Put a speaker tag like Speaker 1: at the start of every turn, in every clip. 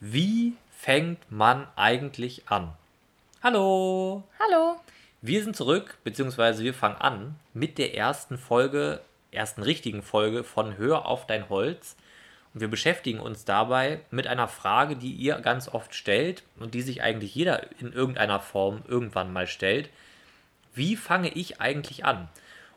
Speaker 1: Wie fängt man eigentlich an? Hallo!
Speaker 2: Hallo!
Speaker 1: Wir sind zurück, beziehungsweise wir fangen an mit der ersten Folge, ersten richtigen Folge von Hör auf dein Holz. Und wir beschäftigen uns dabei mit einer Frage, die ihr ganz oft stellt und die sich eigentlich jeder in irgendeiner Form irgendwann mal stellt. Wie fange ich eigentlich an?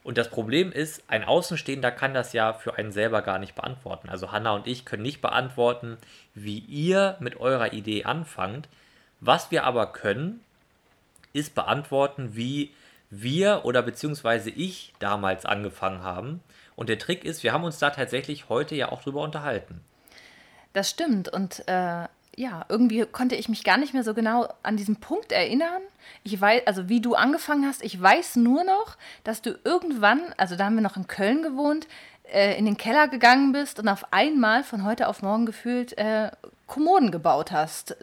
Speaker 1: Und das Problem ist, ein Außenstehender kann das ja für einen selber gar nicht beantworten. Also Hanna und ich können nicht beantworten, wie ihr mit eurer Idee anfangt. Was wir aber können, ist beantworten, wie wir oder beziehungsweise ich damals angefangen haben. Und der Trick ist, wir haben uns da tatsächlich heute ja auch drüber unterhalten.
Speaker 2: Das stimmt. Und äh, ja, irgendwie konnte ich mich gar nicht mehr so genau an diesen Punkt erinnern. Ich weiß, also wie du angefangen hast, ich weiß nur noch, dass du irgendwann, also da haben wir noch in Köln gewohnt, äh, in den Keller gegangen bist und auf einmal von heute auf morgen gefühlt äh, Kommoden gebaut hast.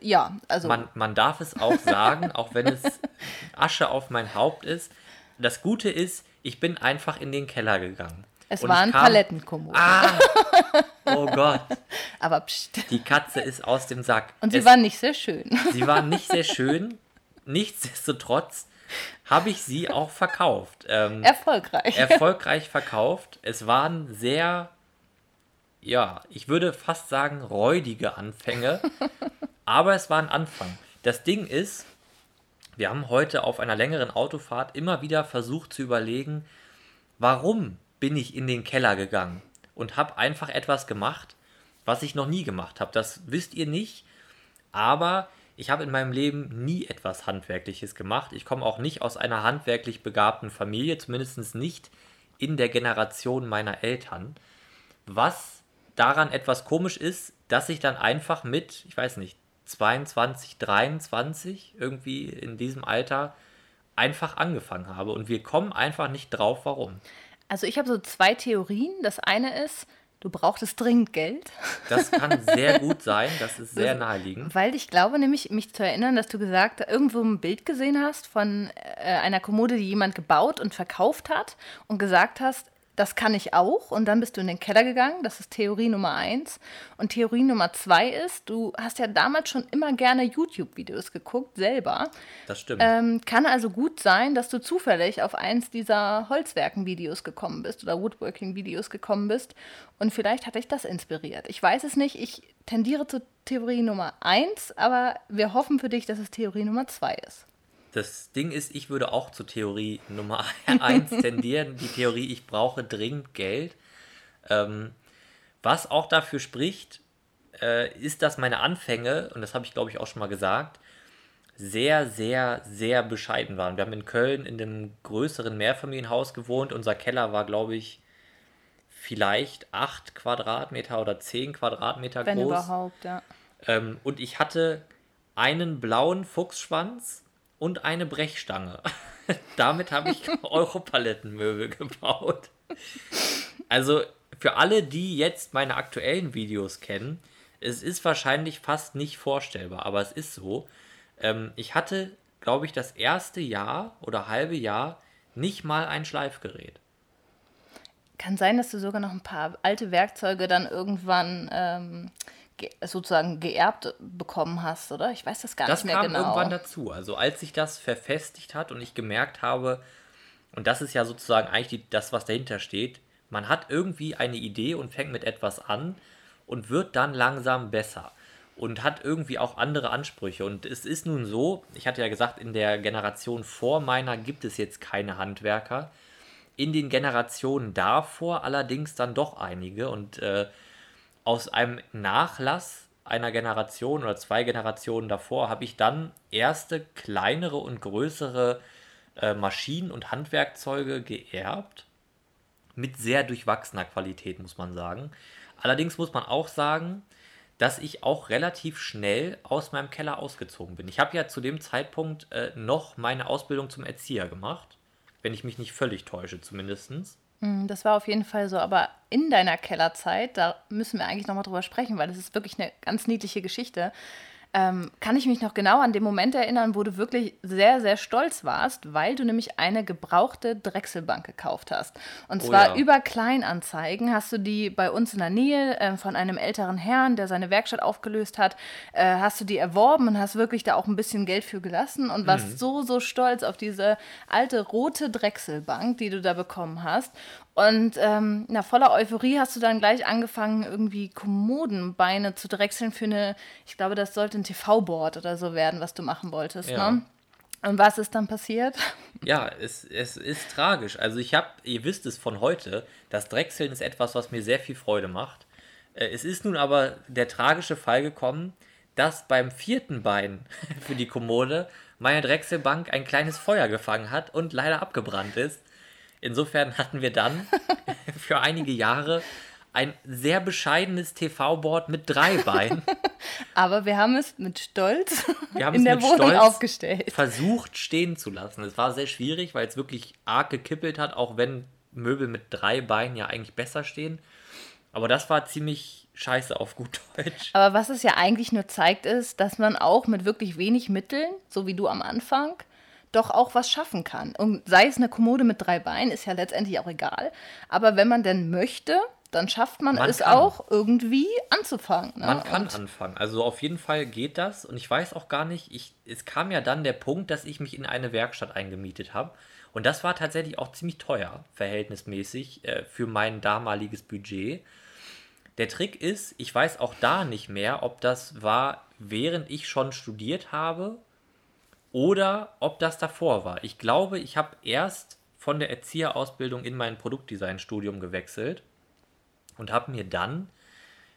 Speaker 2: Ja, also.
Speaker 1: Man, man darf es auch sagen, auch wenn es Asche auf mein Haupt ist. Das Gute ist, ich bin einfach in den Keller gegangen.
Speaker 2: Es waren Palettenkommoden.
Speaker 1: Ah! Oh Gott.
Speaker 2: Aber pst.
Speaker 1: Die Katze ist aus dem Sack.
Speaker 2: Und sie
Speaker 1: es,
Speaker 2: waren nicht sehr schön.
Speaker 1: Sie waren nicht sehr schön. Nichtsdestotrotz habe ich sie auch verkauft. Ähm,
Speaker 2: erfolgreich.
Speaker 1: Erfolgreich verkauft. Es waren sehr, ja, ich würde fast sagen, räudige Anfänge. aber es war ein Anfang. Das Ding ist, wir haben heute auf einer längeren Autofahrt immer wieder versucht zu überlegen, warum bin ich in den Keller gegangen und habe einfach etwas gemacht, was ich noch nie gemacht habe. Das wisst ihr nicht, aber ich habe in meinem Leben nie etwas Handwerkliches gemacht. Ich komme auch nicht aus einer handwerklich begabten Familie, zumindest nicht in der Generation meiner Eltern. Was daran etwas komisch ist, dass ich dann einfach mit, ich weiß nicht, 22, 23 irgendwie in diesem Alter einfach angefangen habe. Und wir kommen einfach nicht drauf, warum.
Speaker 2: Also ich habe so zwei Theorien. Das eine ist, du brauchtest dringend Geld.
Speaker 1: Das kann sehr gut sein, das ist sehr naheliegend.
Speaker 2: Weil ich glaube nämlich, mich zu erinnern, dass du gesagt, irgendwo ein Bild gesehen hast von äh, einer Kommode, die jemand gebaut und verkauft hat und gesagt hast, das kann ich auch. Und dann bist du in den Keller gegangen. Das ist Theorie Nummer eins. Und Theorie Nummer zwei ist, du hast ja damals schon immer gerne YouTube-Videos geguckt, selber.
Speaker 1: Das stimmt.
Speaker 2: Ähm, kann also gut sein, dass du zufällig auf eins dieser Holzwerken-Videos gekommen bist oder Woodworking-Videos gekommen bist. Und vielleicht hat dich das inspiriert. Ich weiß es nicht. Ich tendiere zu Theorie Nummer eins, aber wir hoffen für dich, dass es Theorie Nummer zwei ist.
Speaker 1: Das Ding ist, ich würde auch zur Theorie Nummer 1 tendieren. Die Theorie, ich brauche dringend Geld. Ähm, was auch dafür spricht, äh, ist, dass meine Anfänge, und das habe ich glaube ich auch schon mal gesagt, sehr, sehr, sehr bescheiden waren. Wir haben in Köln in einem größeren Mehrfamilienhaus gewohnt. Unser Keller war, glaube ich, vielleicht 8 Quadratmeter oder 10 Quadratmeter
Speaker 2: Wenn
Speaker 1: groß.
Speaker 2: Wenn überhaupt, ja.
Speaker 1: Ähm, und ich hatte einen blauen Fuchsschwanz und eine Brechstange. Damit habe ich Europalettenmöbel gebaut. Also für alle, die jetzt meine aktuellen Videos kennen, es ist wahrscheinlich fast nicht vorstellbar, aber es ist so. Ähm, ich hatte, glaube ich, das erste Jahr oder halbe Jahr nicht mal ein Schleifgerät.
Speaker 2: Kann sein, dass du sogar noch ein paar alte Werkzeuge dann irgendwann ähm, sozusagen geerbt bekommen hast, oder? Ich weiß das gar
Speaker 1: das
Speaker 2: nicht mehr genau.
Speaker 1: Das kam irgendwann dazu. Also als sich das verfestigt hat und ich gemerkt habe, und das ist ja sozusagen eigentlich die, das, was dahinter steht, man hat irgendwie eine Idee und fängt mit etwas an und wird dann langsam besser und hat irgendwie auch andere Ansprüche. Und es ist nun so, ich hatte ja gesagt, in der Generation vor meiner gibt es jetzt keine Handwerker. In den Generationen davor allerdings dann doch einige. Und äh, aus einem Nachlass einer Generation oder zwei Generationen davor habe ich dann erste kleinere und größere äh, Maschinen und Handwerkzeuge geerbt. Mit sehr durchwachsener Qualität, muss man sagen. Allerdings muss man auch sagen, dass ich auch relativ schnell aus meinem Keller ausgezogen bin. Ich habe ja zu dem Zeitpunkt äh, noch meine Ausbildung zum Erzieher gemacht, wenn ich mich nicht völlig täusche zumindest.
Speaker 2: Hm, das war auf jeden Fall so, aber in deiner Kellerzeit, da müssen wir eigentlich nochmal drüber sprechen, weil das ist wirklich eine ganz niedliche Geschichte. Ähm, kann ich mich noch genau an den Moment erinnern, wo du wirklich sehr, sehr stolz warst, weil du nämlich eine gebrauchte Drechselbank gekauft hast. Und
Speaker 1: Oh
Speaker 2: zwar
Speaker 1: ja.
Speaker 2: über Kleinanzeigen hast du die bei uns in der Nähe äh, von einem älteren Herrn, der seine Werkstatt aufgelöst hat, äh, hast du die erworben und hast wirklich da auch ein bisschen Geld für gelassen und warst
Speaker 1: Mhm.
Speaker 2: so, so stolz auf diese alte rote Drechselbank, die du da bekommen hast. Und ähm, na, voller Euphorie hast du dann gleich angefangen, irgendwie Kommodenbeine zu drechseln für eine, ich glaube, das sollte ein TV-Board oder so werden, was du machen wolltest.
Speaker 1: Ja.
Speaker 2: Ne? Und was ist dann passiert?
Speaker 1: Ja, es, es ist tragisch. Also ich habe, ihr wisst es von heute, das Drechseln ist etwas, was mir sehr viel Freude macht. Äh, Es ist nun aber der tragische Fall gekommen, dass beim vierten Bein für die Kommode meine Drechselbank ein kleines Feuer gefangen hat und leider abgebrannt ist. Insofern hatten wir dann für einige Jahre ein sehr bescheidenes TV-Board mit drei Beinen.
Speaker 2: Aber wir haben es mit Stolz
Speaker 1: Wir haben
Speaker 2: in der Wohnung
Speaker 1: Stolz
Speaker 2: aufgestellt.
Speaker 1: versucht stehen zu lassen. Es war sehr schwierig, weil es wirklich arg gekippelt hat, auch wenn Möbel mit drei Beinen ja eigentlich besser stehen. Aber das war ziemlich scheiße auf gut Deutsch.
Speaker 2: Aber was es ja eigentlich nur zeigt, ist, dass man auch mit wirklich wenig Mitteln, so wie du am Anfang, doch auch was schaffen kann. Und sei es eine Kommode mit drei Beinen, ist ja letztendlich auch egal. Aber wenn man denn möchte, dann schafft man,
Speaker 1: Man
Speaker 2: es
Speaker 1: kann.
Speaker 2: auch irgendwie anzufangen. Ne?
Speaker 1: Man kann
Speaker 2: Und
Speaker 1: anfangen. Also auf jeden Fall geht das. Und ich weiß auch gar nicht, ich, es kam ja dann der Punkt, dass ich mich in eine Werkstatt eingemietet habe. Und das war tatsächlich auch ziemlich teuer, verhältnismäßig, äh, für mein damaliges Budget. Der Trick ist, ich weiß auch da nicht mehr, ob das war, während ich schon studiert habe oder ob das davor war. Ich glaube, ich habe erst von der Erzieherausbildung in mein Produktdesign-Studium gewechselt und habe mir dann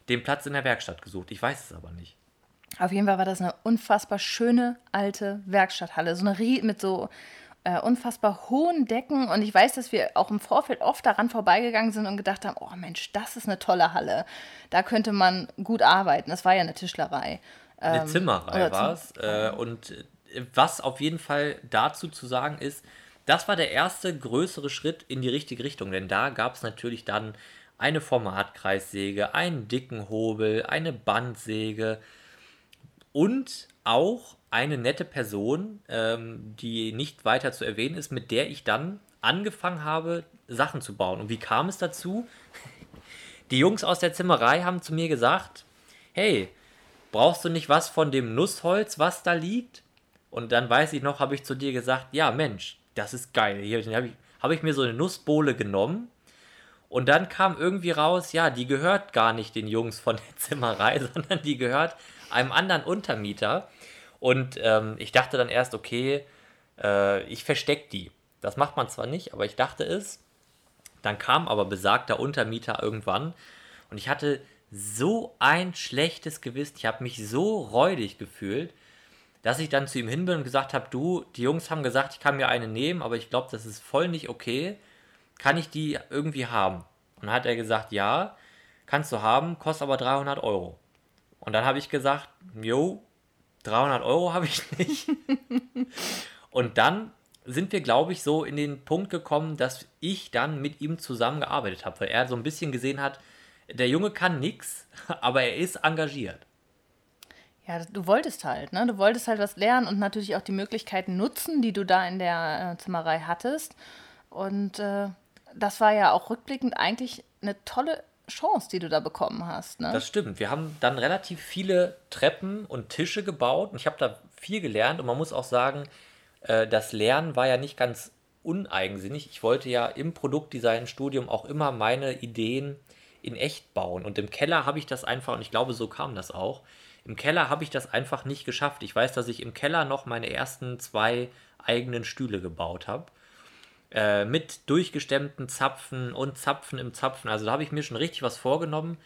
Speaker 1: den Platz in der Werkstatt gesucht. Ich weiß es aber nicht.
Speaker 2: Auf jeden Fall war das eine unfassbar schöne alte Werkstatthalle. So eine Rie mit so äh, unfassbar hohen Decken. Und ich weiß, dass wir auch im Vorfeld oft daran vorbeigegangen sind und gedacht haben, oh Mensch, das ist eine tolle Halle. Da könnte man gut arbeiten. Das war ja eine Tischlerei.
Speaker 1: Eine
Speaker 2: Ähm,
Speaker 1: Zimmerei war es. Äh, und was auf jeden Fall dazu zu sagen ist, das war der erste größere Schritt in die richtige Richtung. Denn da gab es natürlich dann eine Formatkreissäge, einen dicken Hobel, eine Bandsäge und auch eine nette Person, ähm, die nicht weiter zu erwähnen ist, mit der ich dann angefangen habe, Sachen zu bauen. Und wie kam es dazu? Die Jungs aus der Zimmerei haben zu mir gesagt, hey, brauchst du nicht was von dem Nussholz, was da liegt? Und dann weiß ich noch, habe ich zu dir gesagt, ja Mensch, das ist geil. Hier habe ich, hab ich mir so eine Nussbohle genommen und dann kam irgendwie raus, ja, die gehört gar nicht den Jungs von der Zimmerei, sondern die gehört einem anderen Untermieter. Und ähm, ich dachte dann erst, okay, äh, ich verstecke die. Das macht man zwar nicht, aber ich dachte es. Dann kam aber besagter Untermieter irgendwann und ich hatte so ein schlechtes Gewissen. Ich habe mich so räudig gefühlt, dass ich dann zu ihm hin bin und gesagt habe, du, die Jungs haben gesagt, ich kann mir eine nehmen, aber ich glaube, das ist voll nicht okay. Kann ich die irgendwie haben? Und dann hat er gesagt, ja, kannst du haben, kostet aber 300 Euro. Und dann habe ich gesagt, jo, 300 Euro habe ich nicht. und dann sind wir, glaube ich, so in den Punkt gekommen, dass ich dann mit ihm zusammengearbeitet habe, weil er so ein bisschen gesehen hat, der Junge kann nichts, aber er ist engagiert.
Speaker 2: Ja, du wolltest halt, ne? Du wolltest halt was lernen und natürlich auch die Möglichkeiten nutzen, die du da in der äh, Zimmerei hattest. Und äh, das war ja auch rückblickend eigentlich eine tolle Chance, die du da bekommen hast, ne?
Speaker 1: Das stimmt. Wir haben dann relativ viele Treppen und Tische gebaut und ich habe da viel gelernt und man muss auch sagen, äh, das Lernen war ja nicht ganz uneigensinnig. Ich wollte ja im Produktdesign-Studium auch immer meine Ideen in echt bauen und im Keller habe ich das einfach, und ich glaube, so kam das auch, im Keller habe ich das einfach nicht geschafft. Ich weiß, dass ich im Keller noch meine ersten zwei eigenen Stühle gebaut habe äh, mit durchgestemmten Zapfen und Zapfen im Zapfen. Also da habe ich mir schon richtig was vorgenommen.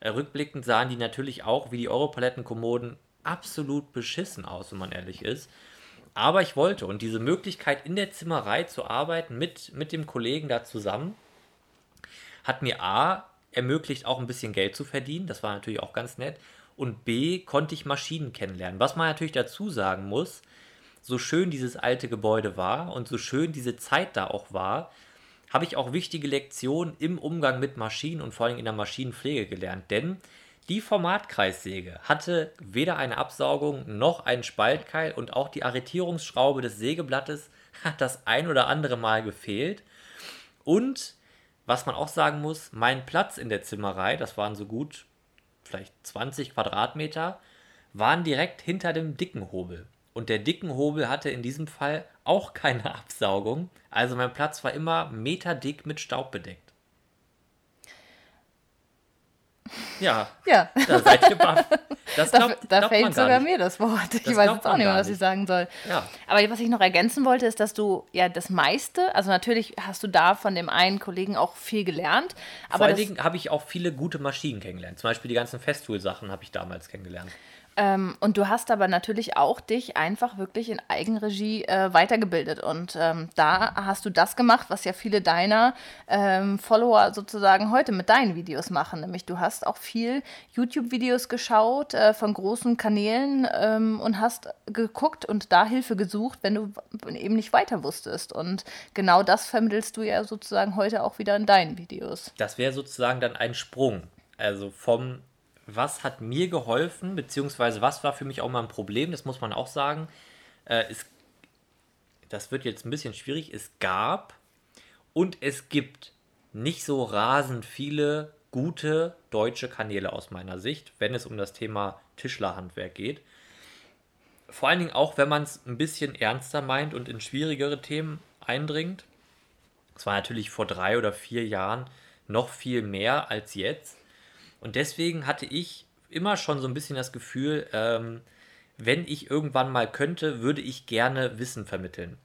Speaker 1: Äh, rückblickend sahen die natürlich auch wie die Europalettenkommoden absolut beschissen aus, wenn man ehrlich ist. Aber ich wollte und diese Möglichkeit in der Zimmerei zu arbeiten mit, mit dem Kollegen da zusammen hat mir A ermöglicht, auch ein bisschen Geld zu verdienen. Das war natürlich auch ganz nett. Und B konnte ich Maschinen kennenlernen. Was man natürlich dazu sagen muss, so schön dieses alte Gebäude war und so schön diese Zeit da auch war, habe ich auch wichtige Lektionen im Umgang mit Maschinen und vor allem in der Maschinenpflege gelernt. Denn Die Formatkreissäge hatte weder eine Absaugung noch einen Spaltkeil und auch die Arretierungsschraube des Sägeblattes hat das ein oder andere Mal gefehlt. Und was man auch sagen muss, mein Platz in der Zimmerei, das waren so gut vielleicht 20 Quadratmeter, waren direkt hinter dem dicken Hobel. Und der dicken Hobel hatte in diesem Fall auch keine Absaugung. Also mein Platz war immer meterdick mit Staub bedeckt. Ja,
Speaker 2: Ja.
Speaker 1: da seid ihr baff. Das
Speaker 2: Da,
Speaker 1: glaubt,
Speaker 2: da
Speaker 1: glaubt
Speaker 2: fällt sogar mir das Wort. Ich
Speaker 1: Das
Speaker 2: weiß jetzt auch nicht mehr, was ich sagen soll.
Speaker 1: Ja.
Speaker 2: Aber was ich noch ergänzen wollte, ist, dass du ja das meiste, also natürlich hast du da von dem einen Kollegen auch viel gelernt,
Speaker 1: Vor
Speaker 2: aber
Speaker 1: allen Dingen habe ich auch viele gute Maschinen kennengelernt. Zum Beispiel die ganzen Festool-Sachen habe ich damals kennengelernt.
Speaker 2: Ähm, und du hast aber natürlich auch dich einfach wirklich in Eigenregie äh, weitergebildet. Und ähm, da hast du das gemacht, was ja viele deiner ähm, Follower sozusagen heute mit deinen Videos machen. Nämlich du hast auch viel YouTube-Videos geschaut äh, von großen Kanälen ähm, und hast geguckt und da Hilfe gesucht, wenn du eben nicht weiter wusstest. Und genau das vermittelst du ja sozusagen heute auch wieder in deinen Videos.
Speaker 1: Das wäre sozusagen dann ein Sprung. Also vom, was hat mir geholfen, beziehungsweise was war für mich auch mal ein Problem, das muss man auch sagen. Äh, es, das wird jetzt ein bisschen schwierig. Es gab und es gibt nicht so rasend viele gute deutsche Kanäle aus meiner Sicht, wenn es um das Thema Tischlerhandwerk geht. Vor allen Dingen auch, wenn man es ein bisschen ernster meint und in schwierigere Themen eindringt. Es war natürlich vor drei oder vier Jahren noch viel mehr als jetzt. Und deswegen hatte ich immer schon so ein bisschen das Gefühl, ähm, wenn ich irgendwann mal könnte, würde ich gerne Wissen vermitteln.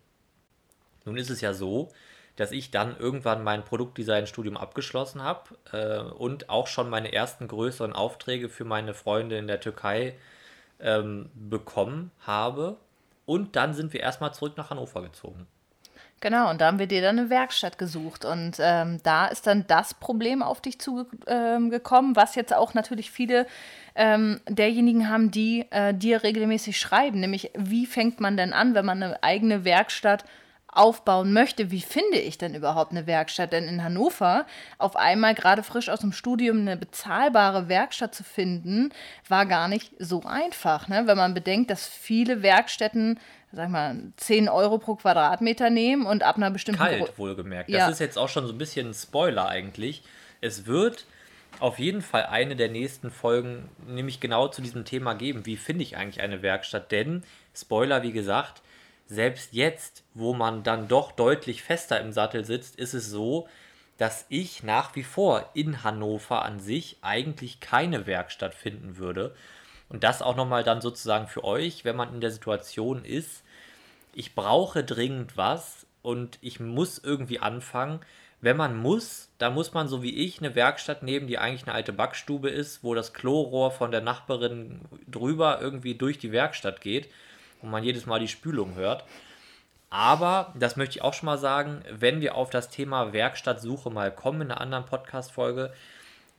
Speaker 1: Nun ist es ja so, dass ich dann irgendwann mein Produktdesign-Studium abgeschlossen habe äh, und auch schon meine ersten größeren Aufträge für meine Freunde in der Türkei ähm, bekommen habe. Und dann sind wir erstmal zurück nach Hannover gezogen.
Speaker 2: Genau, und da haben wir dir dann eine Werkstatt gesucht. Und ähm, da ist dann das Problem auf dich zugekommen, ähm, was jetzt auch natürlich viele ähm, derjenigen haben, die äh, dir regelmäßig schreiben. Nämlich, wie fängt man denn an, wenn man eine eigene Werkstatt aufbauen möchte, wie finde ich denn überhaupt eine Werkstatt? Denn in Hannover auf einmal gerade frisch aus dem Studium eine bezahlbare Werkstatt zu finden, war gar nicht so einfach. Ne? Wenn man bedenkt, dass viele Werkstätten, sag mal, 10 Euro pro Quadratmeter nehmen und ab einer bestimmten Gro-
Speaker 1: Kalt, wohlgemerkt. Das
Speaker 2: Ja.
Speaker 1: ist jetzt auch schon so ein bisschen ein Spoiler eigentlich. Es wird auf jeden Fall eine der nächsten Folgen nämlich genau zu diesem Thema geben. Wie finde ich eigentlich eine Werkstatt? Denn, Spoiler, wie gesagt, selbst jetzt, wo man dann doch deutlich fester im Sattel sitzt, ist es so, dass ich nach wie vor in Hannover an sich eigentlich keine Werkstatt finden würde. Und das auch nochmal dann sozusagen für euch, wenn man in der Situation ist, ich brauche dringend was und ich muss irgendwie anfangen. Wenn man muss, dann muss man so wie ich eine Werkstatt nehmen, die eigentlich eine alte Backstube ist, wo das Klorohr von der Nachbarin drüber irgendwie durch die Werkstatt geht und man jedes Mal die Spülung hört. Aber, das möchte ich auch schon mal sagen, wenn wir auf das Thema Werkstattsuche mal kommen in einer anderen Podcast-Folge,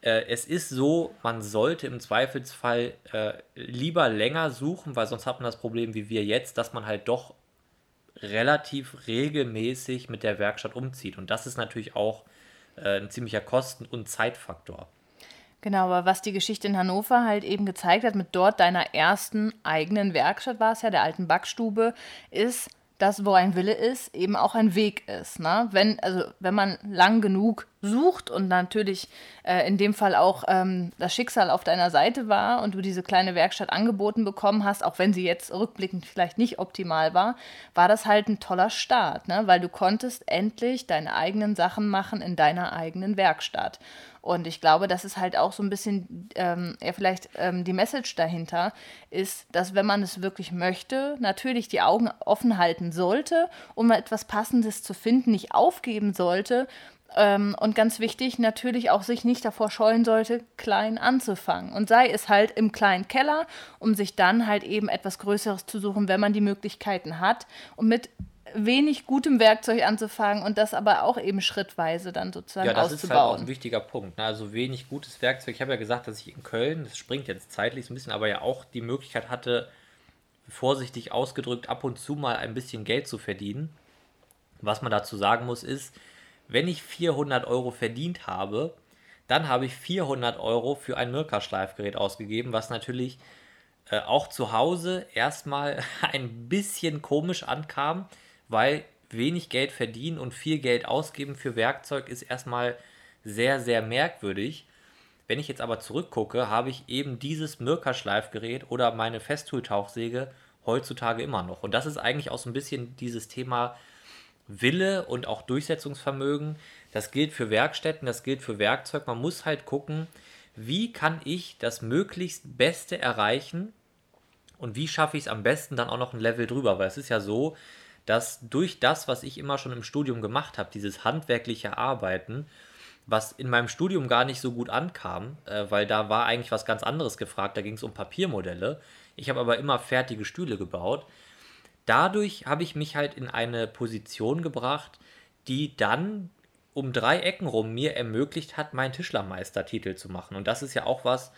Speaker 1: äh, es ist so, man sollte im Zweifelsfall äh, lieber länger suchen, weil sonst hat man das Problem wie wir jetzt, dass man halt doch relativ regelmäßig mit der Werkstatt umzieht. Und das ist natürlich auch äh, ein ziemlicher Kosten- und Zeitfaktor.
Speaker 2: Genau, aber was die Geschichte in Hannover halt eben gezeigt hat, mit dort deiner ersten eigenen Werkstatt war es ja, der alten Backstube, ist, dass wo ein Wille ist, eben auch ein Weg ist. Ne? Wenn, also, wenn man lang genug sucht und natürlich äh, in dem Fall auch ähm, das Schicksal auf deiner Seite war und du diese kleine Werkstatt angeboten bekommen hast, auch wenn sie jetzt rückblickend vielleicht nicht optimal war, war das halt ein toller Start, ne? weil du konntest endlich deine eigenen Sachen machen in deiner eigenen Werkstatt. Und ich glaube, das ist halt auch so ein bisschen, ähm, ja, vielleicht ähm, die Message dahinter ist, dass wenn man es wirklich möchte, natürlich die Augen offen halten sollte, um etwas Passendes zu finden, nicht aufgeben sollte. Ähm, und ganz wichtig, natürlich auch sich nicht davor scheuen sollte, klein anzufangen. Und sei es halt im kleinen Keller, um sich dann halt eben etwas Größeres zu suchen, wenn man die Möglichkeiten hat. Und mit wenig gutem Werkzeug anzufangen und das aber auch eben schrittweise dann sozusagen
Speaker 1: Ja, das ist halt auch
Speaker 2: auszubauen.
Speaker 1: ein wichtiger Punkt. Ne? Also wenig gutes Werkzeug. Ich habe ja gesagt, dass ich in Köln, das springt jetzt zeitlich so ein bisschen, aber ja auch die Möglichkeit hatte, vorsichtig ausgedrückt, ab und zu mal ein bisschen Geld zu verdienen. Was man dazu sagen muss, ist, wenn ich 400 Euro verdient habe, Dann habe ich 400 Euro für ein Mirka-Schleifgerät ausgegeben, was natürlich äh, auch zu Hause erstmal ein bisschen komisch ankam, weil wenig Geld verdienen und viel Geld ausgeben für Werkzeug ist erstmal sehr, sehr merkwürdig. Wenn ich jetzt aber zurückgucke, habe ich eben dieses Mirka-Schleifgerät oder meine Festool-Tauchsäge heutzutage immer noch. Und das ist eigentlich auch so ein bisschen dieses Thema Wille und auch Durchsetzungsvermögen. Das gilt für Werkstätten, das gilt für Werkzeug. Man muss halt gucken, wie kann ich das möglichst Beste erreichen und wie schaffe ich es am besten dann auch noch ein Level drüber. Weil es ist ja so, dass durch das, was ich immer schon im Studium gemacht habe, dieses handwerkliche Arbeiten, was in meinem Studium gar nicht so gut ankam, äh, weil da war eigentlich was ganz anderes gefragt, da ging es um Papiermodelle. Ich habe aber immer fertige Stühle gebaut. Dadurch habe ich mich halt in eine Position gebracht, die dann um drei Ecken rum mir ermöglicht hat, meinen Tischlermeistertitel zu machen. Und das ist ja auch was,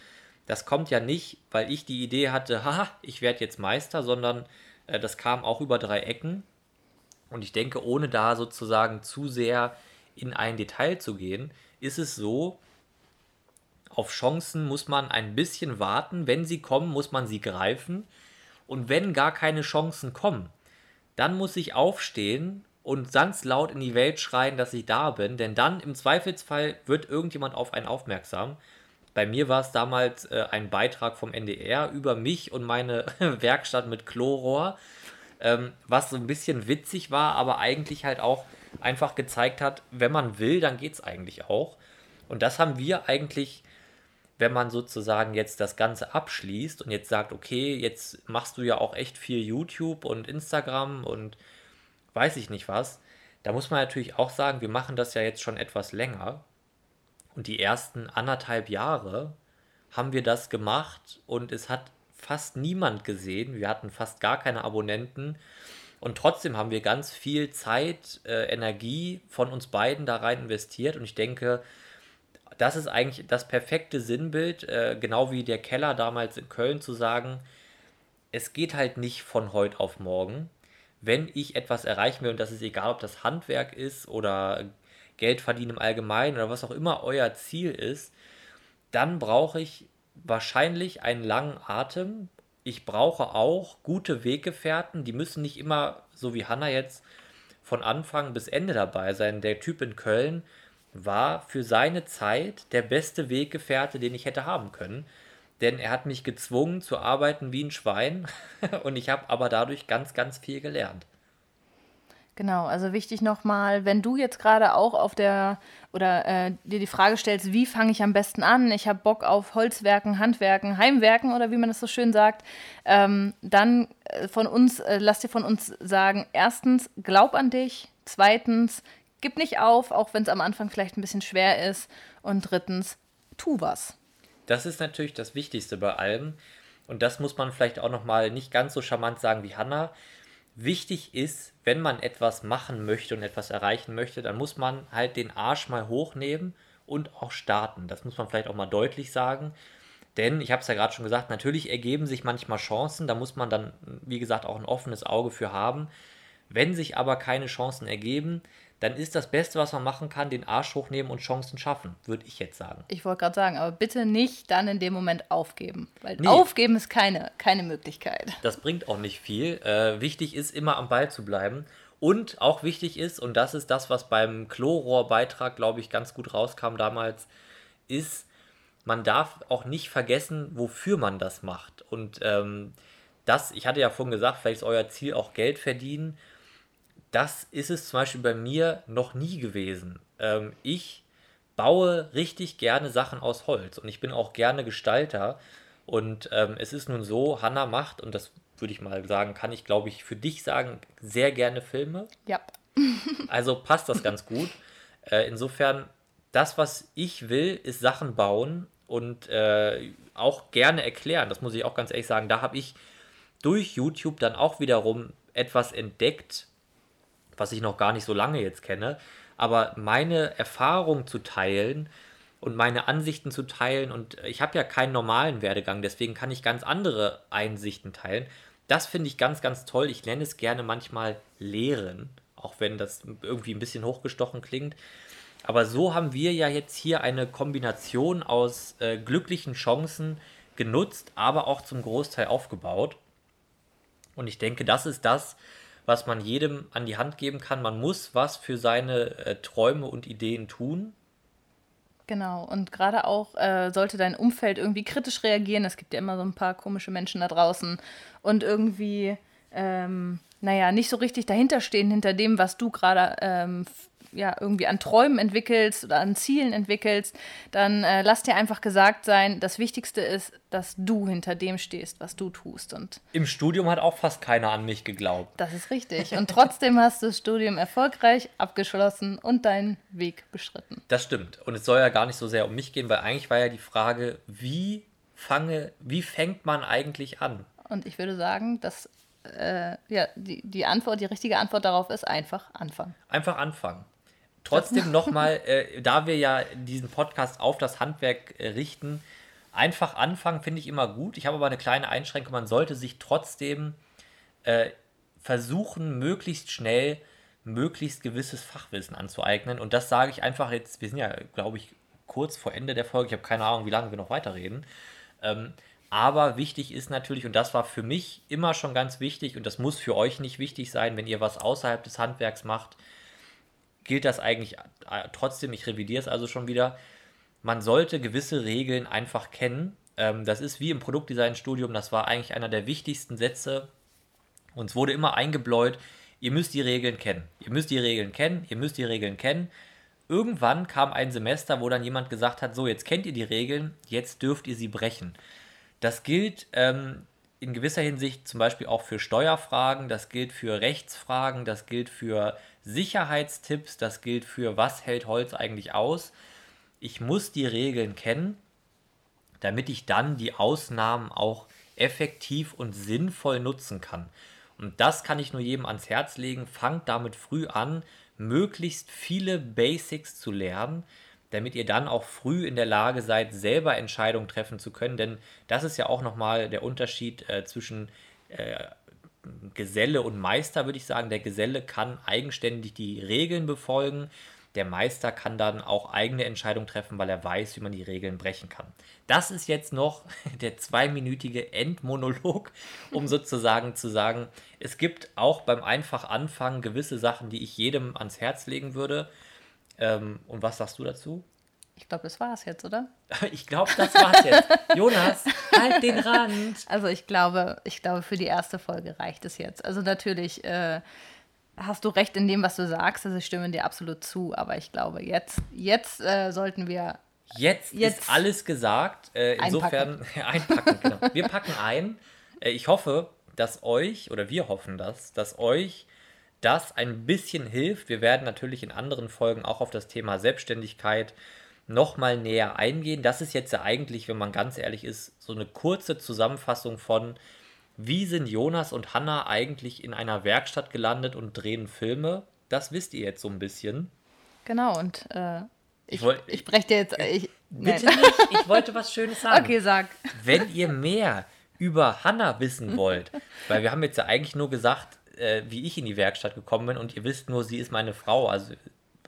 Speaker 1: das kommt ja nicht, weil ich die Idee hatte, haha, ich werde jetzt Meister, sondern äh, das kam auch über drei Ecken. Und ich denke, ohne da sozusagen zu sehr in ein Detail zu gehen, ist es so, auf Chancen muss man ein bisschen warten. Wenn sie kommen, muss man sie greifen. Und wenn gar keine Chancen kommen, dann muss ich aufstehen und ganz laut in die Welt schreien, dass ich da bin. Denn dann im Zweifelsfall wird irgendjemand auf einen aufmerksam. Bei mir war es damals äh, ein Beitrag vom NDR über mich und meine Werkstatt mit Chlorrohr ähm, was so ein bisschen witzig war, aber eigentlich halt auch einfach gezeigt hat, wenn man will, dann geht es eigentlich auch. Und das haben wir eigentlich, wenn man sozusagen jetzt das Ganze abschließt und jetzt sagt, okay, jetzt machst du ja auch echt viel YouTube und Instagram und weiß ich nicht was, da muss man natürlich auch sagen, wir machen das ja jetzt schon etwas länger. Und die ersten anderthalb Jahre haben wir das gemacht und es hat fast niemand gesehen. Wir hatten fast gar keine Abonnenten. Und trotzdem haben wir ganz viel Zeit, äh, Energie von uns beiden da rein investiert. Und ich denke, das ist eigentlich das perfekte Sinnbild, äh, genau wie der Keller damals in Köln zu sagen, es geht halt nicht von heute auf morgen. Wenn ich etwas erreichen will, und das ist egal, ob das Handwerk ist oder Geld verdienen im Allgemeinen oder was auch immer euer Ziel ist, dann brauche ich wahrscheinlich einen langen Atem. Ich brauche auch gute Weggefährten. Die müssen nicht immer, so wie Hanna jetzt, von Anfang bis Ende dabei sein. Der Typ in Köln war für seine Zeit der beste Weggefährte, den ich hätte haben können. Denn er hat mich gezwungen zu arbeiten wie ein Schwein und ich habe aber dadurch ganz, ganz viel gelernt.
Speaker 2: Genau, also wichtig nochmal, wenn du jetzt gerade auch auf der oder äh, dir die Frage stellst, wie fange ich am besten an? Ich habe Bock auf Holzwerken, Handwerken, Heimwerken oder wie man das so schön sagt, ähm, dann äh, von uns, äh, lass dir von uns sagen, erstens, glaub an dich, zweitens, gib nicht auf, auch wenn es am Anfang vielleicht ein bisschen schwer ist. Und drittens, tu was.
Speaker 1: Das ist natürlich das Wichtigste bei allem. Und das muss man vielleicht auch nochmal nicht ganz so charmant sagen wie Hannah wichtig ist, wenn man etwas machen möchte und etwas erreichen möchte, dann muss man halt den Arsch mal hochnehmen und auch starten. Das muss man vielleicht auch mal deutlich sagen. Denn, ich habe es ja gerade schon gesagt, natürlich ergeben sich manchmal Chancen, da muss man dann, wie gesagt, auch ein offenes Auge für haben. Wenn sich aber keine Chancen ergeben, dann ist das Beste, was man machen kann, den Arsch hochnehmen und Chancen schaffen, würde ich jetzt sagen.
Speaker 2: Ich wollte gerade sagen, aber bitte nicht dann in dem Moment aufgeben. Weil nee. aufgeben ist keine, keine Möglichkeit.
Speaker 1: Das bringt auch nicht viel. Äh, wichtig ist, immer am Ball zu bleiben. Und auch wichtig ist, und das ist das, was beim Chlorrohrbeitrag, glaube ich, ganz gut rauskam damals, ist, man darf auch nicht vergessen, wofür man das macht. Und ähm, das, ich hatte ja vorhin gesagt, vielleicht ist euer Ziel auch Geld verdienen das ist es zum Beispiel bei mir noch nie gewesen. Ähm, ich baue richtig gerne Sachen aus Holz und ich bin auch gerne Gestalter. Und ähm, es ist nun so, Hanna macht, und das würde ich mal sagen, kann ich glaube ich für dich sagen, sehr gerne Filme.
Speaker 2: Ja.
Speaker 1: also passt das ganz gut. Äh, insofern, das, was ich will, ist Sachen bauen und äh, auch gerne erklären. Das muss ich auch ganz ehrlich sagen. Da habe ich durch YouTube dann auch wiederum etwas entdeckt, was ich noch gar nicht so lange jetzt kenne, aber meine Erfahrung zu teilen und meine Ansichten zu teilen und ich habe ja keinen normalen Werdegang, deswegen kann ich ganz andere Einsichten teilen. Das finde ich ganz, ganz toll. Ich nenne es gerne manchmal Lehren, auch wenn das irgendwie ein bisschen hochgestochen klingt. Aber so haben wir ja jetzt hier eine Kombination aus äh, glücklichen Chancen genutzt, aber auch zum Großteil aufgebaut. Und ich denke, das ist das, was man jedem an die Hand geben kann. Man muss was für seine äh, Träume und Ideen tun.
Speaker 2: Genau, und gerade auch äh, sollte dein Umfeld irgendwie kritisch reagieren. Es gibt ja immer so ein paar komische Menschen da draußen und irgendwie, ähm, naja, nicht so richtig dahinter stehen, hinter dem, was du gerade ähm, ja, irgendwie an Träumen entwickelst oder an Zielen entwickelst, dann äh, lass dir einfach gesagt sein, das Wichtigste ist, dass du hinter dem stehst, was du tust. Und
Speaker 1: Im Studium hat auch fast keiner an mich geglaubt.
Speaker 2: Das ist richtig. Und trotzdem hast du das Studium erfolgreich abgeschlossen und deinen Weg beschritten.
Speaker 1: Das stimmt. Und es soll ja gar nicht so sehr um mich gehen, weil eigentlich war ja die Frage, wie fange, wie fängt man eigentlich an?
Speaker 2: Und ich würde sagen, dass äh, ja, die, die Antwort, die richtige Antwort darauf ist einfach anfangen.
Speaker 1: Einfach anfangen. Trotzdem nochmal, äh, da wir ja diesen Podcast auf das Handwerk äh, richten, einfach anfangen finde ich immer gut. Ich habe aber eine kleine Einschränkung. Man sollte sich trotzdem äh, versuchen, möglichst schnell möglichst gewisses Fachwissen anzueignen. Und das sage ich einfach jetzt, wir sind ja, glaube ich, kurz vor Ende der Folge. Ich habe keine Ahnung, wie lange wir noch weiterreden. Ähm, aber wichtig ist natürlich, und das war für mich immer schon ganz wichtig, und das muss für euch nicht wichtig sein, wenn ihr was außerhalb des Handwerks macht, gilt das eigentlich äh, trotzdem, ich revidiere es also schon wieder, man sollte gewisse Regeln einfach kennen. Ähm, das ist wie im Produktdesign-Studium, das war eigentlich einer der wichtigsten Sätze. Uns wurde immer eingebläut, ihr müsst die Regeln kennen. Ihr müsst die Regeln kennen, ihr müsst die Regeln kennen. Irgendwann kam ein Semester, wo dann jemand gesagt hat, so, jetzt kennt ihr die Regeln, jetzt dürft ihr sie brechen. Das gilt ähm, in gewisser Hinsicht zum Beispiel auch für Steuerfragen, das gilt für Rechtsfragen, das gilt für Sicherheitstipps, das gilt für was hält Holz eigentlich aus. Ich muss die Regeln kennen, damit ich dann die Ausnahmen auch effektiv und sinnvoll nutzen kann. Und das kann ich nur jedem ans Herz legen. Fangt damit früh an, möglichst viele Basics zu lernen, damit ihr dann auch früh in der Lage seid, selber Entscheidungen treffen zu können. Denn das ist ja auch nochmal der Unterschied äh, zwischen äh, Geselle und Meister, würde ich sagen. Der Geselle kann eigenständig die Regeln befolgen. Der Meister kann dann auch eigene Entscheidungen treffen, weil er weiß, wie man die Regeln brechen kann. Das ist jetzt noch der zweiminütige Endmonolog, um sozusagen zu sagen, es gibt auch beim einfach Anfangen gewisse Sachen, die ich jedem ans Herz legen würde. Ähm, und was sagst du dazu?
Speaker 2: Ich glaube, das war es jetzt, oder?
Speaker 1: ich glaube, das war es jetzt. Jonas, halt den Rand.
Speaker 2: Also ich glaube, ich glaube, für die erste Folge reicht es jetzt. Also natürlich äh, hast du recht in dem, was du sagst. Also ich stimme dir absolut zu. Aber ich glaube, jetzt, jetzt äh, sollten wir.
Speaker 1: Jetzt, jetzt ist alles gesagt. Äh, insofern einpacken. einpacken genau. Wir packen ein. Äh, ich hoffe, dass euch, oder wir hoffen das, dass euch das ein bisschen hilft. Wir werden natürlich in anderen Folgen auch auf das Thema Selbstständigkeit nochmal näher eingehen. Das ist jetzt ja eigentlich, wenn man ganz ehrlich ist, so eine kurze Zusammenfassung von, wie sind Jonas und Hanna eigentlich in einer Werkstatt gelandet und drehen Filme. Das wisst ihr jetzt so ein bisschen.
Speaker 2: Genau, und äh, ich,
Speaker 1: Ich wollt-
Speaker 2: ich breche dir jetzt. Ich,
Speaker 1: Bitte
Speaker 2: nein.
Speaker 1: nicht, ich wollte was Schönes sagen.
Speaker 2: Okay, sag.
Speaker 1: Wenn ihr mehr über Hanna wissen wollt, weil wir haben jetzt ja eigentlich nur gesagt, äh, wie ich in die Werkstatt gekommen bin und ihr wisst nur, sie ist meine Frau, also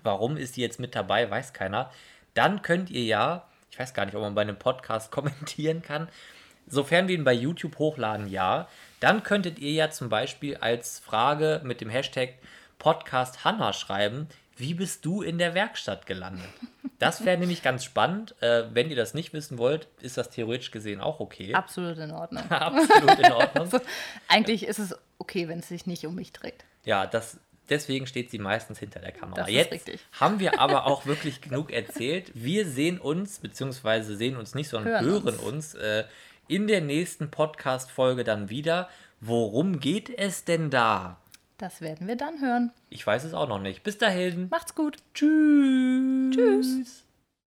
Speaker 1: warum ist sie jetzt mit dabei, weiß keiner. Dann könnt ihr ja, ich weiß gar nicht, ob man bei einem Podcast kommentieren kann, sofern wir ihn bei YouTube hochladen, ja, dann könntet ihr ja zum Beispiel als Frage mit dem Hashtag Podcast Hanna schreiben, wie bist du in der Werkstatt gelandet? Das wäre nämlich ganz spannend. Äh, wenn ihr das nicht wissen wollt, ist das theoretisch gesehen auch okay.
Speaker 2: Absolut in Ordnung.
Speaker 1: Absolut in Ordnung.
Speaker 2: Also, eigentlich ist es okay, wenn es sich nicht um mich dreht.
Speaker 1: Ja, das, deswegen steht sie meistens hinter der Kamera.
Speaker 2: Das
Speaker 1: Jetzt
Speaker 2: richtig.
Speaker 1: haben wir aber auch wirklich genug erzählt. Wir sehen uns, beziehungsweise sehen uns nicht, sondern
Speaker 2: Hören
Speaker 1: hören, uns, äh, in der nächsten Podcast-Folge dann wieder. Worum geht es denn da?
Speaker 2: Das werden wir dann hören.
Speaker 1: Ich weiß es auch noch nicht. Bis dahin.
Speaker 2: Macht's gut.
Speaker 1: Tschüss.
Speaker 2: Tschüss.